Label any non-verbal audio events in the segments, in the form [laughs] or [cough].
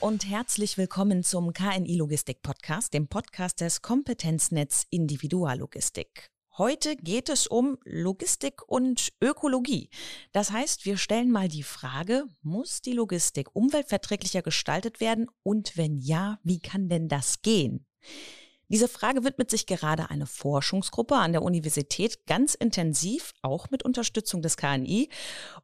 und herzlich willkommen zum KNI Logistik Podcast, dem Podcast des Kompetenznetz Individuallogistik. Heute geht es um Logistik und Ökologie. Das heißt, wir stellen mal die Frage, muss die Logistik umweltverträglicher gestaltet werden und wenn ja, wie kann denn das gehen? Diese Frage widmet sich gerade eine Forschungsgruppe an der Universität ganz intensiv, auch mit Unterstützung des KNI.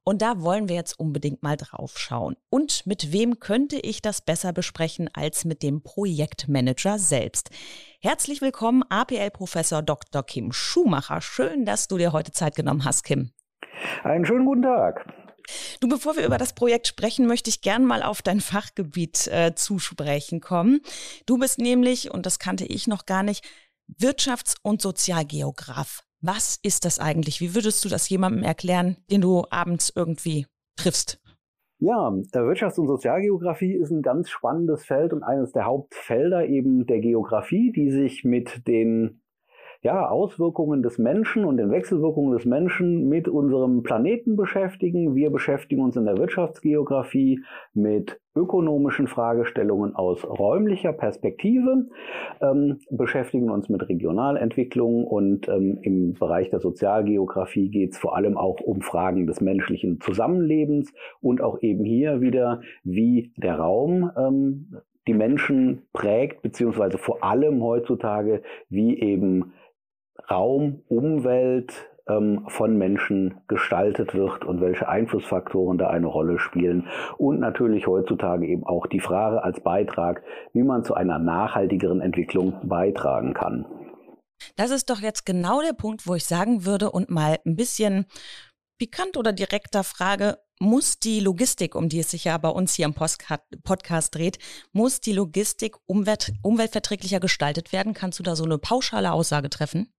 Und da wollen wir jetzt unbedingt mal drauf schauen. Und mit wem könnte ich das besser besprechen als mit dem Projektmanager selbst? Herzlich willkommen, APL-Professor Dr. Kim Schumacher. Schön, dass du dir heute Zeit genommen hast, Kim. Einen schönen guten Tag. Du, bevor wir über das Projekt sprechen, möchte ich gern mal auf dein Fachgebiet äh, zu sprechen kommen. Du bist nämlich, und das kannte ich noch gar nicht, Wirtschafts- und Sozialgeograf. Was ist das eigentlich? Wie würdest du das jemandem erklären, den du abends irgendwie triffst? Ja, äh, Wirtschafts- und Sozialgeografie ist ein ganz spannendes Feld und eines der Hauptfelder eben der Geografie, die sich mit den ja, Auswirkungen des Menschen und den Wechselwirkungen des Menschen mit unserem Planeten beschäftigen. Wir beschäftigen uns in der Wirtschaftsgeografie mit ökonomischen Fragestellungen aus räumlicher Perspektive, ähm, beschäftigen uns mit Regionalentwicklung und ähm, im Bereich der Sozialgeografie geht es vor allem auch um Fragen des menschlichen Zusammenlebens und auch eben hier wieder, wie der Raum ähm, die Menschen prägt, beziehungsweise vor allem heutzutage, wie eben Raum, Umwelt ähm, von Menschen gestaltet wird und welche Einflussfaktoren da eine Rolle spielen. Und natürlich heutzutage eben auch die Frage als Beitrag, wie man zu einer nachhaltigeren Entwicklung beitragen kann. Das ist doch jetzt genau der Punkt, wo ich sagen würde und mal ein bisschen pikant oder direkter frage, muss die Logistik, um die es sich ja bei uns hier im Podcast dreht, muss die Logistik umwelt, umweltverträglicher gestaltet werden? Kannst du da so eine pauschale Aussage treffen?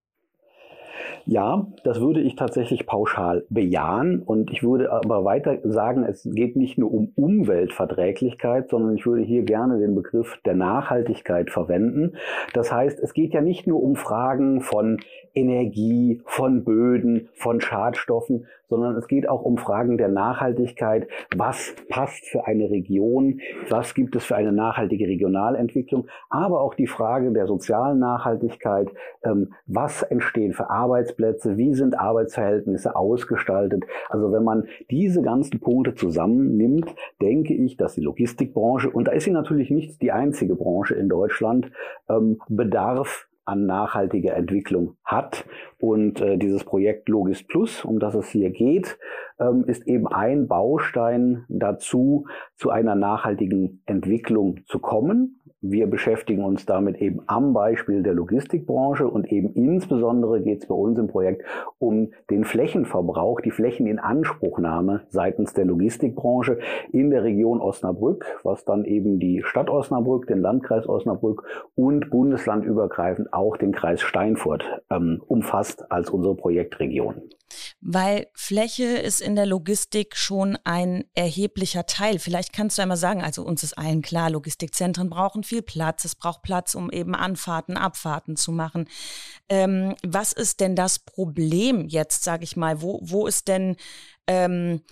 Ja, das würde ich tatsächlich pauschal bejahen und ich würde aber weiter sagen, es geht nicht nur um Umweltverträglichkeit, sondern ich würde hier gerne den Begriff der Nachhaltigkeit verwenden. Das heißt, es geht ja nicht nur um Fragen von Energie, von Böden, von Schadstoffen, sondern es geht auch um Fragen der Nachhaltigkeit. Was passt für eine Region? Was gibt es für eine nachhaltige Regionalentwicklung? Aber auch die Frage der sozialen Nachhaltigkeit. Ähm, was entstehen für Arbeitsplätze? Wie sind Arbeitsverhältnisse ausgestaltet? Also wenn man diese ganzen Punkte zusammennimmt, denke ich, dass die Logistikbranche, und da ist sie natürlich nicht die einzige Branche in Deutschland, ähm, bedarf an nachhaltiger Entwicklung hat. Und äh, dieses Projekt Logis Plus, um das es hier geht, ähm, ist eben ein Baustein dazu, zu einer nachhaltigen Entwicklung zu kommen. Wir beschäftigen uns damit eben am Beispiel der Logistikbranche und eben insbesondere geht es bei uns im Projekt um den Flächenverbrauch, die Flächeninanspruchnahme seitens der Logistikbranche in der Region Osnabrück, was dann eben die Stadt Osnabrück, den Landkreis Osnabrück und bundeslandübergreifend auch den Kreis Steinfurt ähm, umfasst als unsere Projektregion. Weil Fläche ist in der Logistik schon ein erheblicher Teil. Vielleicht kannst du einmal sagen, also uns ist allen klar, Logistikzentren brauchen viel Platz. Es braucht Platz, um eben Anfahrten, Abfahrten zu machen. Ähm, was ist denn das Problem jetzt, sage ich mal? Wo, wo ist denn, ähm,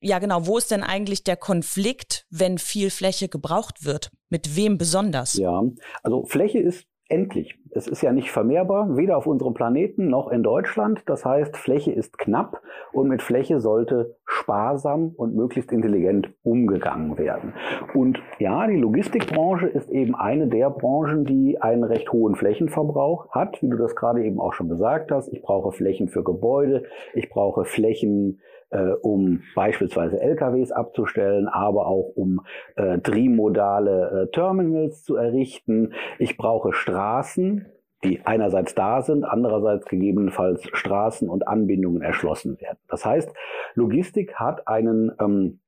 ja genau, wo ist denn eigentlich der Konflikt, wenn viel Fläche gebraucht wird? Mit wem besonders? Ja, also Fläche ist endlich. Es ist ja nicht vermehrbar, weder auf unserem Planeten noch in Deutschland. Das heißt, Fläche ist knapp und mit Fläche sollte sparsam und möglichst intelligent umgegangen werden. Und ja, die Logistikbranche ist eben eine der Branchen, die einen recht hohen Flächenverbrauch hat, wie du das gerade eben auch schon gesagt hast. Ich brauche Flächen für Gebäude, ich brauche Flächen äh, um beispielsweise LKWs abzustellen, aber auch um äh, trimodale äh, Terminals zu errichten. Ich brauche Straßen, die einerseits da sind, andererseits gegebenenfalls Straßen und Anbindungen erschlossen werden. Das heißt, Logistik hat einen ähm,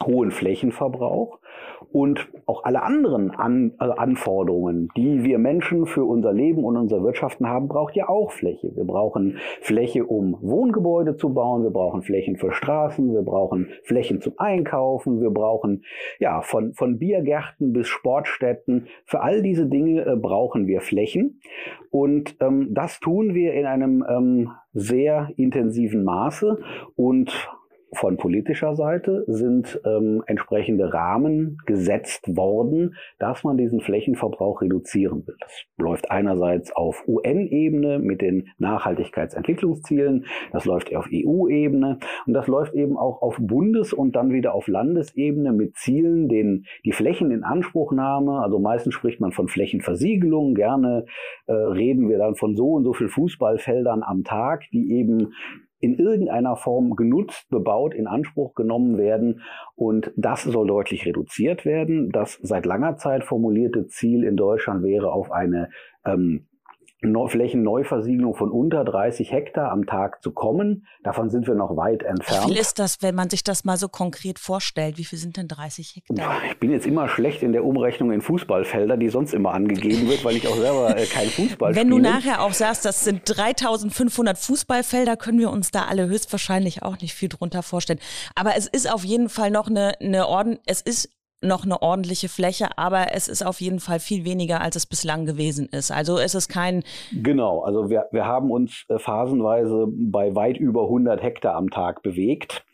hohen Flächenverbrauch und auch alle anderen An also Anforderungen, die wir Menschen für unser Leben und unser Wirtschaften haben, braucht ja auch Fläche. Wir brauchen Fläche, um Wohngebäude zu bauen, wir brauchen Flächen für Straßen, wir brauchen Flächen zum Einkaufen, wir brauchen ja von, von Biergärten bis Sportstätten. Für all diese Dinge äh, brauchen wir Flächen. Und ähm, das tun wir in einem ähm, sehr intensiven Maße. Und von politischer Seite sind ähm, entsprechende Rahmen gesetzt worden, dass man diesen Flächenverbrauch reduzieren will. Das läuft einerseits auf UN-Ebene mit den Nachhaltigkeitsentwicklungszielen, das läuft auf EU-Ebene und das läuft eben auch auf Bundes- und dann wieder auf Landesebene mit Zielen, den die Flächen in Anspruchnahme, also meistens spricht man von Flächenversiegelung, gerne äh, reden wir dann von so und so viel Fußballfeldern am Tag, die eben in irgendeiner Form genutzt, bebaut, in Anspruch genommen werden. Und das soll deutlich reduziert werden. Das seit langer Zeit formulierte Ziel in Deutschland wäre auf eine ähm, Flächenneuversiegelung von unter 30 Hektar am Tag zu kommen. Davon sind wir noch weit entfernt. Wie viel ist das, wenn man sich das mal so konkret vorstellt? Wie viel sind denn 30 Hektar? Ich bin jetzt immer schlecht in der Umrechnung in Fußballfelder, die sonst immer angegeben wird, weil ich auch selber äh, kein Fußball Wenn spiele. du nachher auch sagst, das sind 3500 Fußballfelder, können wir uns da alle höchstwahrscheinlich auch nicht viel drunter vorstellen. Aber es ist auf jeden Fall noch eine, eine Orden, es ist noch eine ordentliche Fläche, aber es ist auf jeden Fall viel weniger, als es bislang gewesen ist. Also es ist kein... Genau, also wir, wir haben uns äh, phasenweise bei weit über 100 Hektar am Tag bewegt.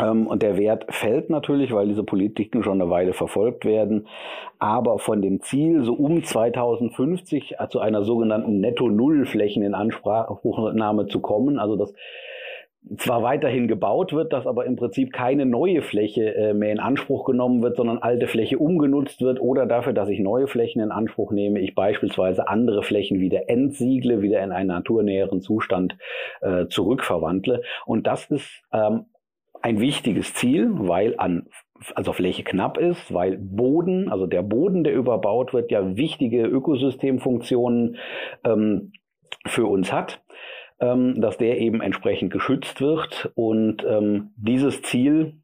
Ähm, und der Wert fällt natürlich, weil diese Politiken schon eine Weile verfolgt werden. Aber von dem Ziel, so um 2050 zu einer sogenannten Netto-Null-Flächen in Anspruchnahme zu kommen, also das zwar weiterhin gebaut wird, dass aber im Prinzip keine neue Fläche äh, mehr in Anspruch genommen wird, sondern alte Fläche umgenutzt wird oder dafür, dass ich neue Flächen in Anspruch nehme, ich beispielsweise andere Flächen wieder entsiegle, wieder in einen naturnäheren Zustand äh, zurückverwandle. Und das ist ähm, ein wichtiges Ziel, weil an also Fläche knapp ist, weil Boden, also der Boden, der überbaut wird, ja wichtige Ökosystemfunktionen ähm, für uns hat dass der eben entsprechend geschützt wird. Und ähm, dieses Ziel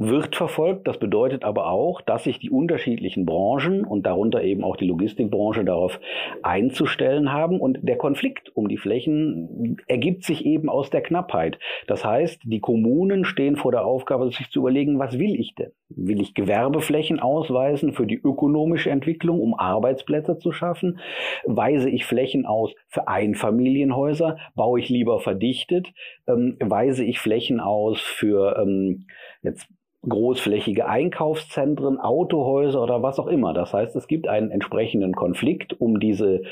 wird verfolgt. Das bedeutet aber auch, dass sich die unterschiedlichen Branchen und darunter eben auch die Logistikbranche darauf einzustellen haben. Und der Konflikt um die Flächen ergibt sich eben aus der Knappheit. Das heißt, die Kommunen stehen vor der Aufgabe, sich zu überlegen, was will ich denn? Will ich Gewerbeflächen ausweisen für die ökonomische Entwicklung, um Arbeitsplätze zu schaffen? Weise ich Flächen aus für Einfamilienhäuser? Baue ich lieber verdichtet? Ähm, weise ich Flächen aus für ähm, jetzt großflächige Einkaufszentren, Autohäuser oder was auch immer. Das heißt, es gibt einen entsprechenden Konflikt um diese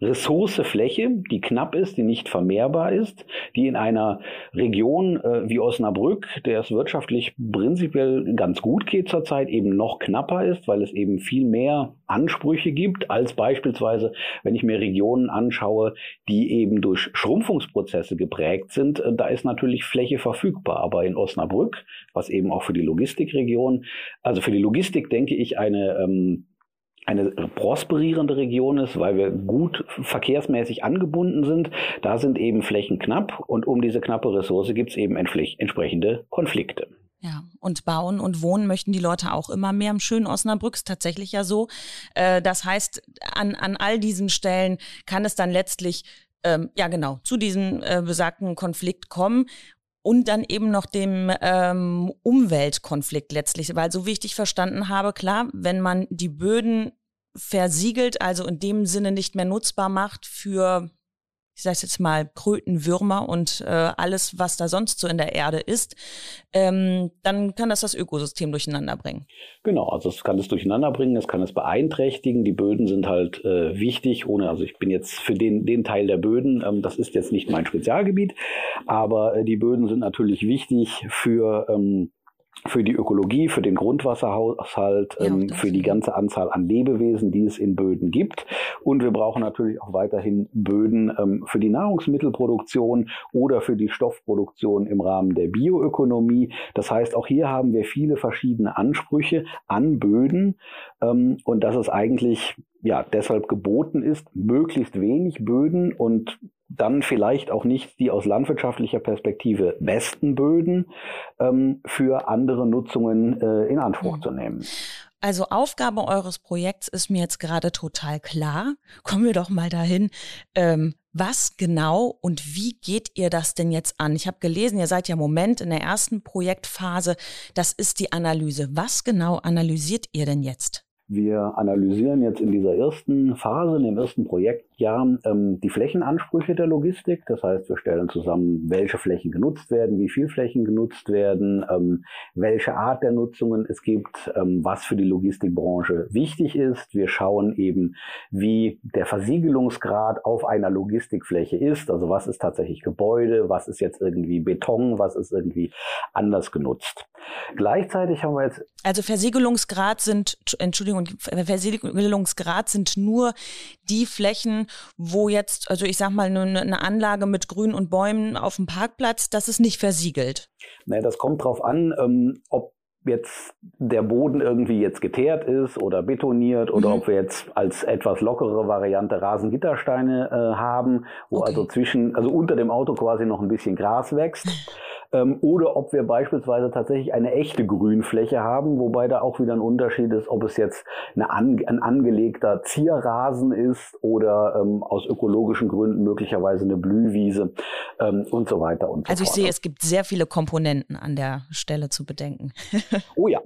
Ressource Fläche, die knapp ist, die nicht vermehrbar ist, die in einer Region äh, wie Osnabrück, der es wirtschaftlich prinzipiell ganz gut geht zurzeit, eben noch knapper ist, weil es eben viel mehr Ansprüche gibt, als beispielsweise, wenn ich mir Regionen anschaue, die eben durch Schrumpfungsprozesse geprägt sind, äh, da ist natürlich Fläche verfügbar. Aber in Osnabrück, was eben auch für die Logistikregion, also für die Logistik denke ich eine ähm, eine prosperierende Region ist, weil wir gut verkehrsmäßig angebunden sind. Da sind eben Flächen knapp und um diese knappe Ressource gibt es eben entsprechende Konflikte. Ja, und bauen und wohnen möchten die Leute auch immer mehr im schönen Osnabrück. Ist tatsächlich ja so. Äh, das heißt, an, an all diesen Stellen kann es dann letztlich, ähm, ja genau, zu diesem äh, besagten Konflikt kommen und dann eben noch dem ähm, Umweltkonflikt letztlich, weil so wie ich dich verstanden habe, klar, wenn man die Böden versiegelt, also in dem Sinne nicht mehr nutzbar macht für, ich sage jetzt mal, Kröten, Würmer und äh, alles, was da sonst so in der Erde ist, ähm, dann kann das das Ökosystem durcheinander bringen. Genau, also es kann es durcheinander bringen, es kann es beeinträchtigen. Die Böden sind halt äh, wichtig, ohne, also ich bin jetzt für den, den Teil der Böden, ähm, das ist jetzt nicht mein Spezialgebiet, aber äh, die Böden sind natürlich wichtig für ähm, für die Ökologie, für den Grundwasserhaushalt, ja, ähm, für die ganze Anzahl an Lebewesen, die es in Böden gibt. Und wir brauchen natürlich auch weiterhin Böden ähm, für die Nahrungsmittelproduktion oder für die Stoffproduktion im Rahmen der Bioökonomie. Das heißt, auch hier haben wir viele verschiedene Ansprüche an Böden ähm, und dass es eigentlich ja deshalb geboten ist, möglichst wenig Böden und dann vielleicht auch nicht die aus landwirtschaftlicher Perspektive besten Böden ähm, für andere Nutzungen äh, in Anspruch mhm. zu nehmen. Also Aufgabe eures Projekts ist mir jetzt gerade total klar. Kommen wir doch mal dahin. Ähm, was genau und wie geht ihr das denn jetzt an? Ich habe gelesen, ihr seid ja im Moment in der ersten Projektphase. Das ist die Analyse. Was genau analysiert ihr denn jetzt? Wir analysieren jetzt in dieser ersten Phase, in dem ersten Projekt, ja ähm, die Flächenansprüche der Logistik. Das heißt, wir stellen zusammen, welche Flächen genutzt werden, wie viel Flächen genutzt werden, ähm, welche Art der Nutzungen es gibt, ähm, was für die Logistikbranche wichtig ist. Wir schauen eben, wie der Versiegelungsgrad auf einer Logistikfläche ist. Also was ist tatsächlich Gebäude, was ist jetzt irgendwie Beton, was ist irgendwie anders genutzt. Gleichzeitig haben wir jetzt. Also Versiegelungsgrad sind, Entschuldigung, Versiegelungsgrad sind nur die Flächen, wo jetzt, also ich sag mal, eine Anlage mit Grün und Bäumen auf dem Parkplatz, das ist nicht versiegelt. Naja, das kommt drauf an, ähm, ob jetzt der Boden irgendwie jetzt geteert ist oder betoniert oder mhm. ob wir jetzt als etwas lockere Variante Rasengittersteine äh, haben, wo okay. also zwischen, also unter dem Auto quasi noch ein bisschen Gras wächst. [laughs] ähm, oder ob wir beispielsweise tatsächlich eine echte Grünfläche haben, wobei da auch wieder ein Unterschied ist, ob es jetzt eine an, ein angelegter Zierrasen ist oder ähm, aus ökologischen Gründen möglicherweise eine Blühwiese ähm, und so weiter und so also fort. Also ich sehe, es gibt sehr viele Komponenten an der Stelle zu bedenken. oh ja.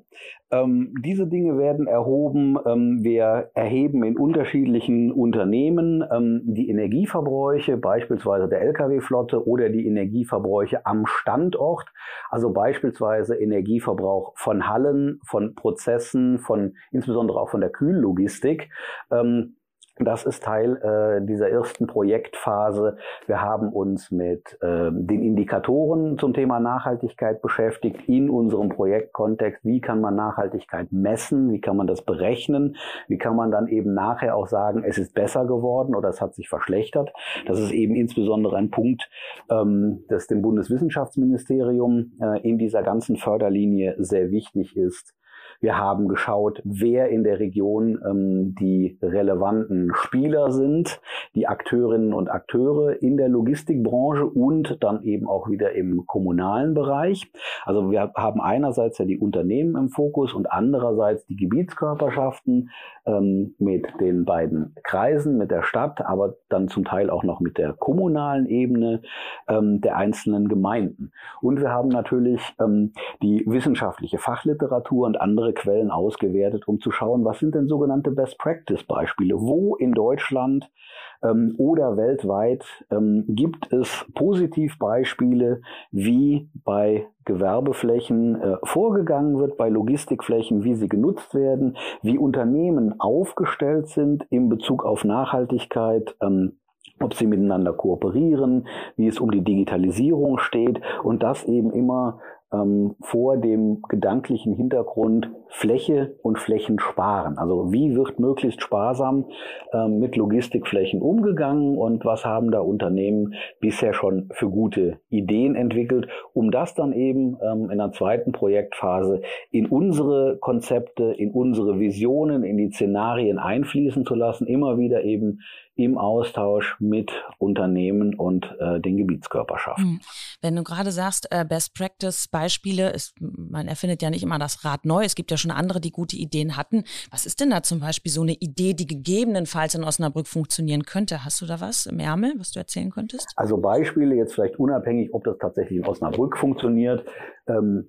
Ähm, diese Dinge werden erhoben. Ähm, wir erheben in unterschiedlichen Unternehmen ähm, die Energieverbräuche, beispielsweise der Lkw-Flotte oder die Energieverbräuche am Standort. Also beispielsweise Energieverbrauch von Hallen, von Prozessen, von insbesondere auch von der Kühllogistik. Ähm, das ist Teil äh, dieser ersten Projektphase. Wir haben uns mit äh, den Indikatoren zum Thema Nachhaltigkeit beschäftigt in unserem Projektkontext. Wie kann man Nachhaltigkeit messen? Wie kann man das berechnen? Wie kann man dann eben nachher auch sagen, es ist besser geworden oder es hat sich verschlechtert? Das ist eben insbesondere ein Punkt, ähm, das dem Bundeswissenschaftsministerium äh, in dieser ganzen Förderlinie sehr wichtig ist. Wir haben geschaut, wer in der Region ähm, die relevanten Spieler sind, die Akteurinnen und Akteure in der Logistikbranche und dann eben auch wieder im kommunalen Bereich. Also wir haben einerseits ja die Unternehmen im Fokus und andererseits die Gebietskörperschaften ähm, mit den beiden Kreisen, mit der Stadt, aber dann zum Teil auch noch mit der kommunalen Ebene ähm, der einzelnen Gemeinden. Und wir haben natürlich ähm, die wissenschaftliche Fachliteratur und andere Quellen ausgewertet, um zu schauen, was sind denn sogenannte Best Practice Beispiele? Wo in Deutschland ähm, oder weltweit ähm, gibt es Positivbeispiele, wie bei Gewerbeflächen äh, vorgegangen wird, bei Logistikflächen, wie sie genutzt werden, wie Unternehmen aufgestellt sind in Bezug auf Nachhaltigkeit. Ähm, ob sie miteinander kooperieren, wie es um die Digitalisierung steht und das eben immer ähm, vor dem gedanklichen Hintergrund Fläche und Flächen sparen. Also wie wird möglichst sparsam ähm, mit Logistikflächen umgegangen und was haben da Unternehmen bisher schon für gute Ideen entwickelt, um das dann eben ähm, in der zweiten Projektphase in unsere Konzepte, in unsere Visionen, in die Szenarien einfließen zu lassen, immer wieder eben im Austausch mit Unternehmen und äh, den Gebietskörperschaften. Hm. Wenn du gerade sagst, äh, Best Practice Beispiele, ist, man erfindet ja nicht immer das Rad neu. Es gibt ja schon andere, die gute Ideen hatten. Was ist denn da zum Beispiel so eine Idee, die gegebenenfalls in Osnabrück funktionieren könnte? Hast du da was im Ärmel, was du erzählen könntest? Also Beispiele jetzt vielleicht unabhängig, ob das tatsächlich in Osnabrück funktioniert. Ähm,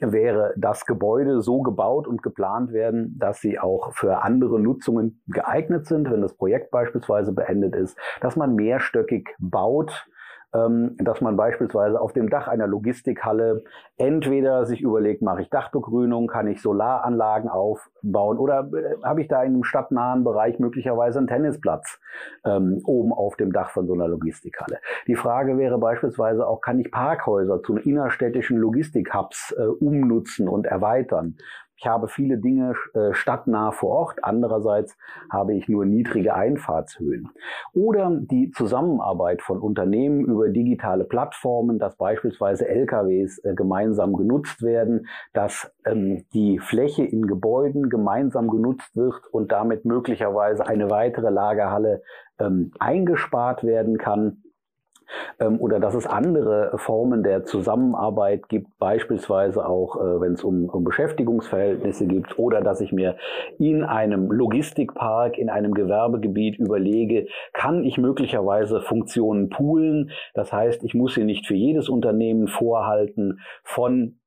wäre das Gebäude so gebaut und geplant werden, dass sie auch für andere Nutzungen geeignet sind, wenn das Projekt beispielsweise beendet ist, dass man mehrstöckig baut, dass man beispielsweise auf dem Dach einer Logistikhalle entweder sich überlegt, mache ich Dachbegrünung, kann ich Solaranlagen aufbauen oder äh, habe ich da in einem stadtnahen Bereich möglicherweise einen Tennisplatz ähm, oben auf dem Dach von so einer Logistikhalle. Die Frage wäre beispielsweise auch, kann ich Parkhäuser zu innerstädtischen Logistikhubs äh, umnutzen und erweitern? Ich habe viele Dinge äh, stadtnah vor Ort. Andererseits habe ich nur niedrige Einfahrtshöhen. Oder die Zusammenarbeit von Unternehmen über digitale Plattformen, dass beispielsweise LKWs äh, gemeinsam genutzt werden, dass ähm, die Fläche in Gebäuden gemeinsam genutzt wird und damit möglicherweise eine weitere Lagerhalle ähm, eingespart werden kann ähm, oder dass es andere Formen der Zusammenarbeit gibt, beispielsweise auch, äh, wenn es um, um Beschäftigungsverhältnisse gibt oder dass ich mir in einem Logistikpark, in einem Gewerbegebiet überlege, kann ich möglicherweise Funktionen poolen. Das heißt, ich muss sie nicht für jedes Unternehmen vorhalten von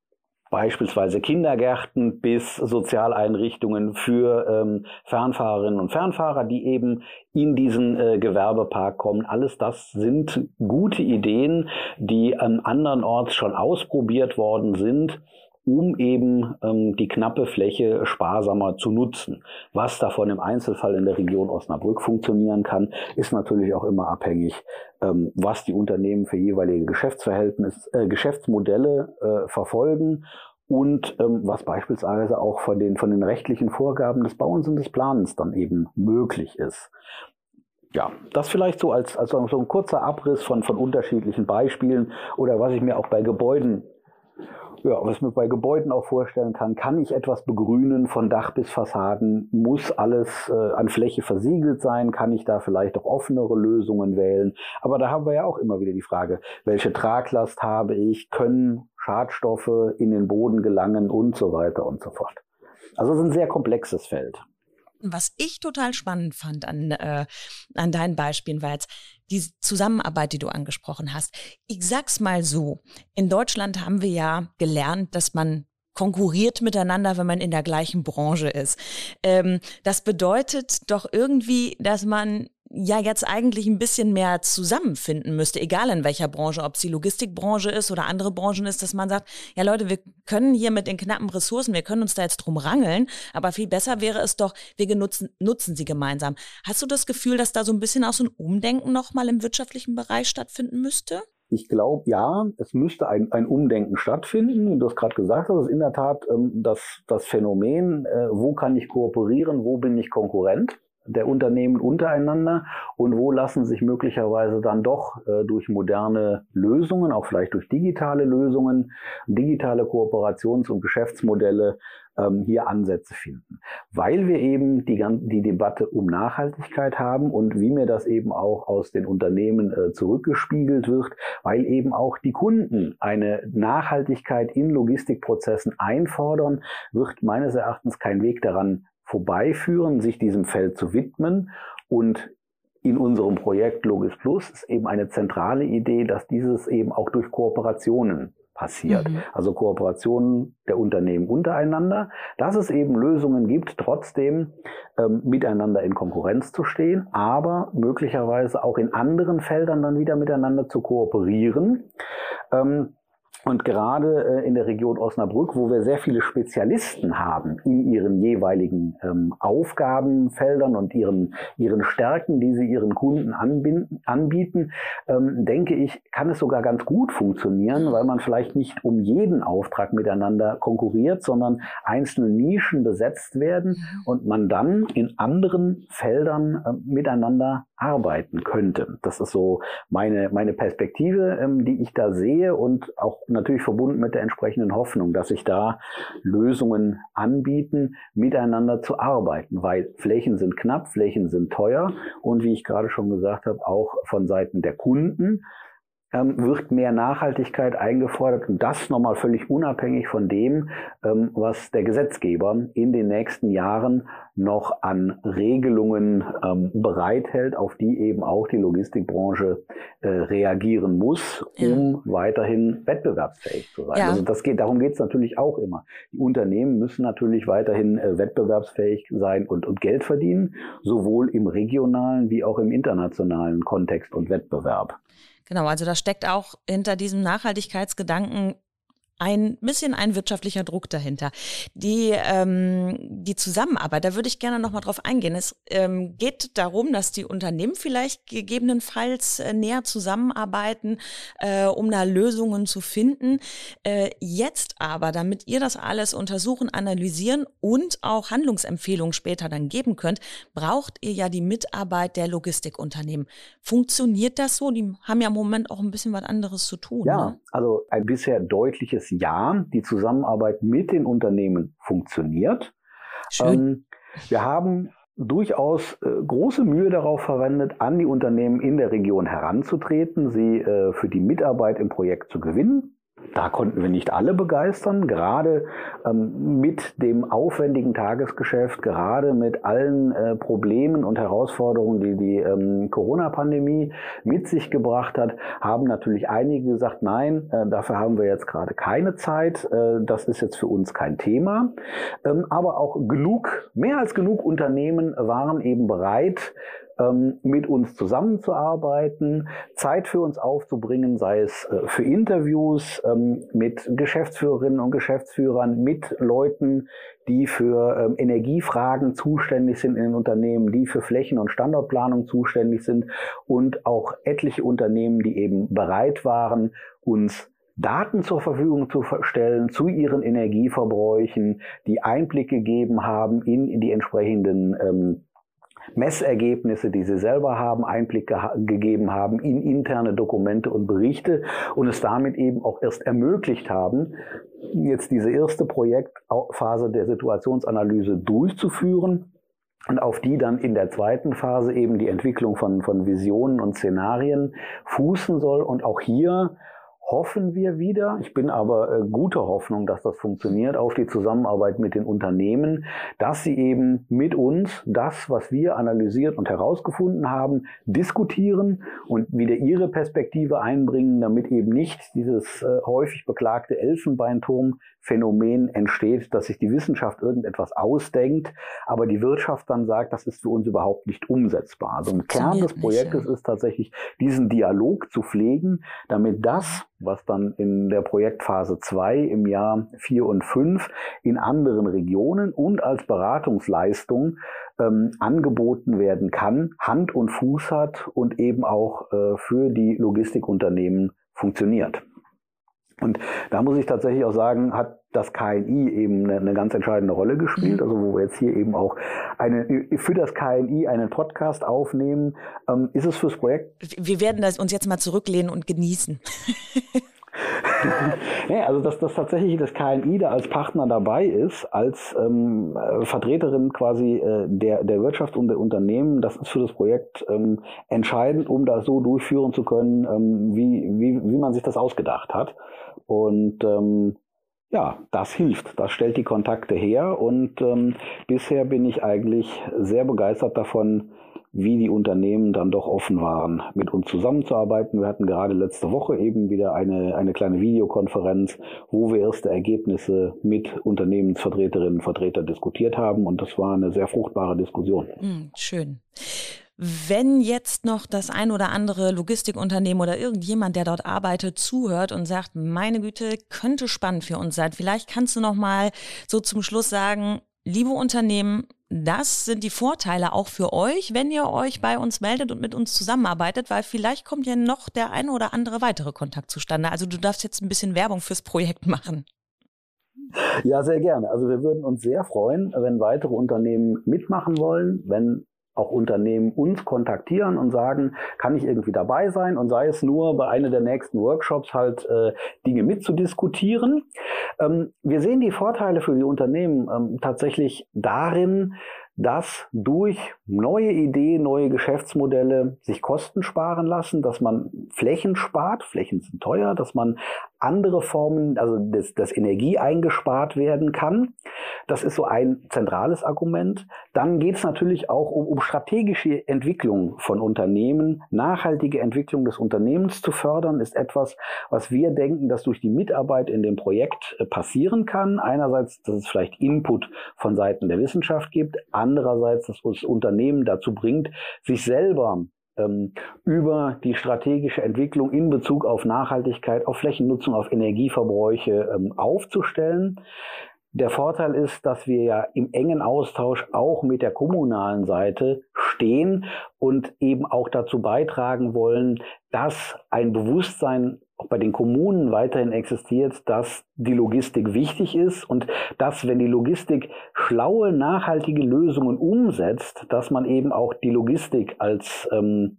beispielsweise Kindergärten bis Sozialeinrichtungen für ähm, Fernfahrerinnen und Fernfahrer, die eben in diesen äh, Gewerbepark kommen. Alles das sind gute Ideen, die ähm, andernorts schon ausprobiert worden sind um eben ähm, die knappe Fläche sparsamer zu nutzen. Was davon im Einzelfall in der Region Osnabrück funktionieren kann, ist natürlich auch immer abhängig, ähm, was die Unternehmen für jeweilige Geschäftsverhältnisse, äh, Geschäftsmodelle äh, verfolgen und ähm, was beispielsweise auch von den, von den rechtlichen Vorgaben des Bauens und des Planens dann eben möglich ist. Ja, das vielleicht so als, als so ein kurzer Abriss von, von unterschiedlichen Beispielen oder was ich mir auch bei Gebäuden ja, was mir bei Gebäuden auch vorstellen kann, kann ich etwas begrünen von Dach bis Fassaden? Muss alles äh, an Fläche versiegelt sein? Kann ich da vielleicht auch offenere Lösungen wählen? Aber da haben wir ja auch immer wieder die Frage, welche Traglast habe ich? Können Schadstoffe in den Boden gelangen und so weiter und so fort? Also es ist ein sehr komplexes Feld. Was ich total spannend fand an, äh, an deinen Beispielen war jetzt die Zusammenarbeit, die du angesprochen hast. Ich sag's mal so. In Deutschland haben wir ja gelernt, dass man konkurriert miteinander, wenn man in der gleichen Branche ist. Ähm, das bedeutet doch irgendwie, dass man ja jetzt eigentlich ein bisschen mehr zusammenfinden müsste, egal in welcher Branche, ob es die Logistikbranche ist oder andere Branchen ist, dass man sagt, ja Leute, wir können hier mit den knappen Ressourcen, wir können uns da jetzt drum rangeln, aber viel besser wäre es doch, wir nutzen, nutzen sie gemeinsam. Hast du das Gefühl, dass da so ein bisschen auch so ein Umdenken nochmal im wirtschaftlichen Bereich stattfinden müsste? Ich glaube, ja, es müsste ein, ein Umdenken stattfinden. Du hast gerade gesagt, das ist in der Tat ähm, das, das Phänomen, äh, wo kann ich kooperieren, wo bin ich Konkurrent der Unternehmen untereinander und wo lassen sich möglicherweise dann doch äh, durch moderne Lösungen, auch vielleicht durch digitale Lösungen, digitale Kooperations- und Geschäftsmodelle ähm, hier Ansätze finden. Weil wir eben die, die Debatte um Nachhaltigkeit haben und wie mir das eben auch aus den Unternehmen äh, zurückgespiegelt wird, weil eben auch die Kunden eine Nachhaltigkeit in Logistikprozessen einfordern, wird meines Erachtens kein Weg daran vorbeiführen, sich diesem Feld zu widmen. Und in unserem Projekt Logis Plus ist eben eine zentrale Idee, dass dieses eben auch durch Kooperationen passiert. Mhm. Also Kooperationen der Unternehmen untereinander, dass es eben Lösungen gibt, trotzdem ähm, miteinander in Konkurrenz zu stehen, aber möglicherweise auch in anderen Feldern dann wieder miteinander zu kooperieren. Ähm, und gerade äh, in der Region Osnabrück, wo wir sehr viele Spezialisten haben in ihren jeweiligen ähm, Aufgabenfeldern und ihren, ihren Stärken, die sie ihren Kunden anbinden, anbieten, ähm, denke ich, kann es sogar ganz gut funktionieren, weil man vielleicht nicht um jeden Auftrag miteinander konkurriert, sondern einzelne Nischen besetzt werden mhm. und man dann in anderen Feldern äh, miteinander arbeiten könnte. Das ist so meine, meine Perspektive, ähm, die ich da sehe und auch natürlich verbunden mit der entsprechenden Hoffnung, dass sich da Lösungen anbieten, miteinander zu arbeiten, weil Flächen sind knapp, Flächen sind teuer und wie ich gerade schon gesagt habe, auch von Seiten der Kunden wird mehr Nachhaltigkeit eingefordert und das nochmal völlig unabhängig von dem, ähm, was der Gesetzgeber in den nächsten Jahren noch an Regelungen ähm, bereithält, auf die eben auch die Logistikbranche äh, reagieren muss, um ja. weiterhin wettbewerbsfähig zu sein. Ja. Also das geht, darum geht es natürlich auch immer. Die Unternehmen müssen natürlich weiterhin äh, wettbewerbsfähig sein und, und Geld verdienen, sowohl im regionalen wie auch im internationalen Kontext und Wettbewerb. Genau, also da steckt auch hinter diesem Nachhaltigkeitsgedanken ein bisschen ein wirtschaftlicher Druck dahinter. Die, ähm, die Zusammenarbeit, da würde ich gerne nochmal drauf eingehen. Es ähm, geht darum, dass die Unternehmen vielleicht gegebenenfalls äh, näher zusammenarbeiten, äh, um da Lösungen zu finden. Äh, jetzt aber, damit ihr das alles untersuchen, analysieren und auch Handlungsempfehlungen später dann geben könnt, braucht ihr ja die Mitarbeit der Logistikunternehmen. Funktioniert das so? Die haben ja im Moment auch ein bisschen was anderes zu tun. Ja, ne? also ein bisher deutliches ja, die Zusammenarbeit mit den Unternehmen funktioniert. Ähm, wir haben durchaus äh, große Mühe darauf verwendet, an die Unternehmen in der Region heranzutreten, sie äh, für die Mitarbeit im Projekt zu gewinnen. Da konnten wir nicht alle begeistern, gerade ähm, mit dem aufwendigen Tagesgeschäft, gerade mit allen äh, Problemen und Herausforderungen, die die ähm, Corona-Pandemie mit sich gebracht hat, haben natürlich einige gesagt, nein, äh, dafür haben wir jetzt gerade keine Zeit, äh, das ist jetzt für uns kein Thema. Ähm, aber auch genug, mehr als genug Unternehmen waren eben bereit, mit uns zusammenzuarbeiten, Zeit für uns aufzubringen, sei es äh, für Interviews ähm, mit Geschäftsführerinnen und Geschäftsführern, mit Leuten, die für ähm, Energiefragen zuständig sind in den Unternehmen, die für Flächen- und Standortplanung zuständig sind und auch etliche Unternehmen, die eben bereit waren, uns Daten zur Verfügung zu stellen zu ihren Energieverbräuchen, die Einblick gegeben haben in die entsprechenden ähm, Messergebnisse, die sie selber haben, Einblick ge gegeben haben in interne Dokumente und Berichte und es damit eben auch erst ermöglicht haben, jetzt diese erste Projektphase der Situationsanalyse durchzuführen und auf die dann in der zweiten Phase eben die Entwicklung von, von Visionen und Szenarien fußen soll. Und auch hier hoffen wir wieder, ich bin aber äh, guter Hoffnung, dass das funktioniert, auf die Zusammenarbeit mit den Unternehmen, dass sie eben mit uns das, was wir analysiert und herausgefunden haben, diskutieren und wieder ihre Perspektive einbringen, damit eben nicht dieses äh, häufig beklagte Elfenbeinturm Phänomen entsteht, dass sich die Wissenschaft irgendetwas ausdenkt, aber die Wirtschaft dann sagt, das ist für uns überhaupt nicht umsetzbar. Also ein Kern des Projektes ist tatsächlich, diesen Dialog zu pflegen, damit das, was dann in der Projektphase 2 im Jahr 4 und 5 in anderen Regionen und als Beratungsleistung ähm, angeboten werden kann, Hand und Fuß hat und eben auch äh, für die Logistikunternehmen funktioniert. Und da muss ich tatsächlich auch sagen, hat das KNI eben eine, eine, ganz entscheidende Rolle gespielt. Also wo wir jetzt hier eben auch eine, für das KNI einen Podcast aufnehmen, ähm, ist es fürs Projekt. Wir werden das uns jetzt mal zurücklehnen und genießen. [laughs] nee, also dass, dass tatsächlich das KNI da als Partner dabei ist, als ähm, Vertreterin quasi äh, der, der Wirtschaft und der Unternehmen, das ist für das Projekt ähm, entscheidend, um das so durchführen zu können, ähm, wie, wie, wie man sich das ausgedacht hat. Und ähm, ja, das hilft, das stellt die Kontakte her und ähm, bisher bin ich eigentlich sehr begeistert davon, wie die Unternehmen dann doch offen waren, mit uns zusammenzuarbeiten. Wir hatten gerade letzte Woche eben wieder eine, eine kleine Videokonferenz, wo wir erste Ergebnisse mit Unternehmensvertreterinnen und Vertretern diskutiert haben und das war eine sehr fruchtbare Diskussion. Hm, schön. Wenn jetzt noch das ein oder andere Logistikunternehmen oder irgendjemand, der dort arbeitet, zuhört und sagt, meine Güte, könnte spannend für uns sein. Vielleicht kannst du noch mal so zum Schluss sagen, liebe Unternehmen, das sind die Vorteile auch für euch, wenn ihr euch bei uns meldet und mit uns zusammenarbeitet, weil vielleicht kommt ja noch der eine oder andere weitere Kontakt zustande. Also du darfst jetzt ein bisschen Werbung fürs Projekt machen. Ja, sehr gerne. Also wir würden uns sehr freuen, wenn weitere Unternehmen mitmachen wollen, wenn auch Unternehmen uns kontaktieren und sagen, kann ich irgendwie dabei sein und sei es nur bei einer der nächsten Workshops halt äh, Dinge mitzudiskutieren. Ähm, wir sehen die Vorteile für die Unternehmen ähm, tatsächlich darin, dass durch neue Ideen, neue Geschäftsmodelle sich Kosten sparen lassen, dass man Flächen spart, Flächen sind teuer, dass man andere Formen, also dass, dass Energie eingespart werden kann. Das ist so ein zentrales Argument. Dann geht es natürlich auch um, um strategische Entwicklung von Unternehmen. Nachhaltige Entwicklung des Unternehmens zu fördern, ist etwas, was wir denken, dass durch die Mitarbeit in dem Projekt äh, passieren kann. Einerseits, dass es vielleicht Input von Seiten der Wissenschaft gibt andererseits das Unternehmen dazu bringt, sich selber über die strategische Entwicklung in Bezug auf Nachhaltigkeit, auf Flächennutzung, auf Energieverbräuche ähm, aufzustellen. Der Vorteil ist, dass wir ja im engen Austausch auch mit der kommunalen Seite stehen und eben auch dazu beitragen wollen, dass ein Bewusstsein auch bei den Kommunen weiterhin existiert, dass die Logistik wichtig ist und dass, wenn die Logistik schlaue, nachhaltige Lösungen umsetzt, dass man eben auch die Logistik als ähm,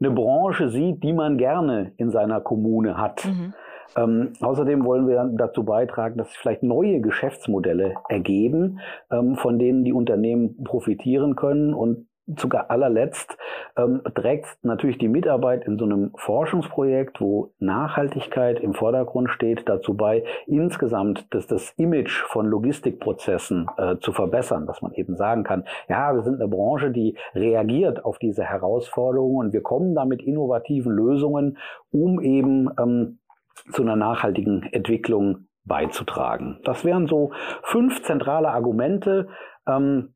eine Branche sieht, die man gerne in seiner Kommune hat. Mhm. Ähm, außerdem wollen wir dazu beitragen, dass sich vielleicht neue Geschäftsmodelle ergeben, ähm, von denen die Unternehmen profitieren können und zu allerletzt ähm, trägt natürlich die Mitarbeit in so einem Forschungsprojekt, wo Nachhaltigkeit im Vordergrund steht, dazu bei, insgesamt das, das Image von Logistikprozessen äh, zu verbessern, dass man eben sagen kann, ja, wir sind eine Branche, die reagiert auf diese Herausforderungen und wir kommen da mit innovativen Lösungen, um eben ähm, zu einer nachhaltigen Entwicklung beizutragen. Das wären so fünf zentrale Argumente, ähm,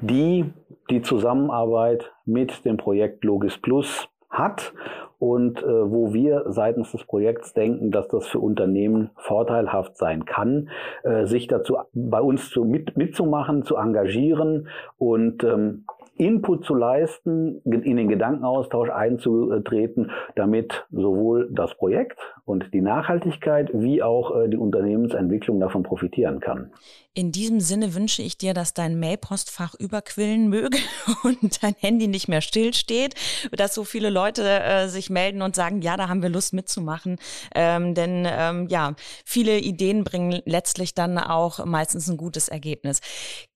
die die Zusammenarbeit mit dem Projekt Logis Plus hat und äh, wo wir seitens des Projekts denken, dass das für Unternehmen vorteilhaft sein kann, äh, sich dazu bei uns zu, mit, mitzumachen, zu engagieren und ähm, Input zu leisten, in den Gedankenaustausch einzutreten, damit sowohl das Projekt und die Nachhaltigkeit wie auch äh, die Unternehmensentwicklung davon profitieren kann. In diesem Sinne wünsche ich dir, dass dein Mailpostfach überquillen möge [laughs] und dein Handy nicht mehr stillsteht, dass so viele Leute äh, sich melden und sagen, ja, da haben wir Lust mitzumachen. Ähm, denn ähm, ja, viele Ideen bringen letztlich dann auch meistens ein gutes Ergebnis.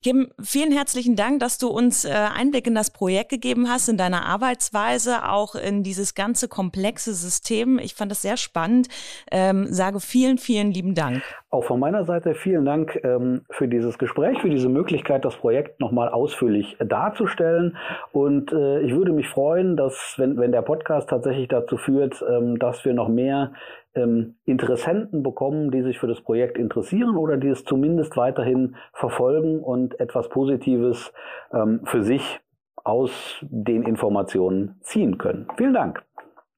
Kim, vielen herzlichen Dank, dass du uns äh, Einblick in das Projekt gegeben hast, in deiner Arbeitsweise, auch in dieses ganze komplexe System. Ich fand das sehr spannend. Ähm, sage vielen, vielen lieben Dank. Auch von meiner Seite vielen Dank ähm, für dieses Gespräch, für diese Möglichkeit, das Projekt nochmal ausführlich darzustellen. Und äh, ich würde mich freuen, dass, wenn, wenn der Podcast tatsächlich dazu führt, ähm, dass wir noch mehr ähm, Interessenten bekommen, die sich für das Projekt interessieren oder die es zumindest weiterhin verfolgen und etwas Positives ähm, für sich aus den Informationen ziehen können. Vielen Dank.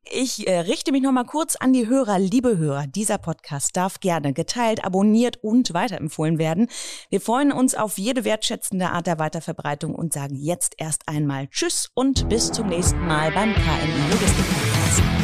Ich äh, richte mich nochmal kurz an die Hörer. Liebe Hörer, dieser Podcast darf gerne geteilt, abonniert und weiterempfohlen werden. Wir freuen uns auf jede wertschätzende Art der Weiterverbreitung und sagen jetzt erst einmal Tschüss und bis zum nächsten Mal beim KMI Logistik Podcast.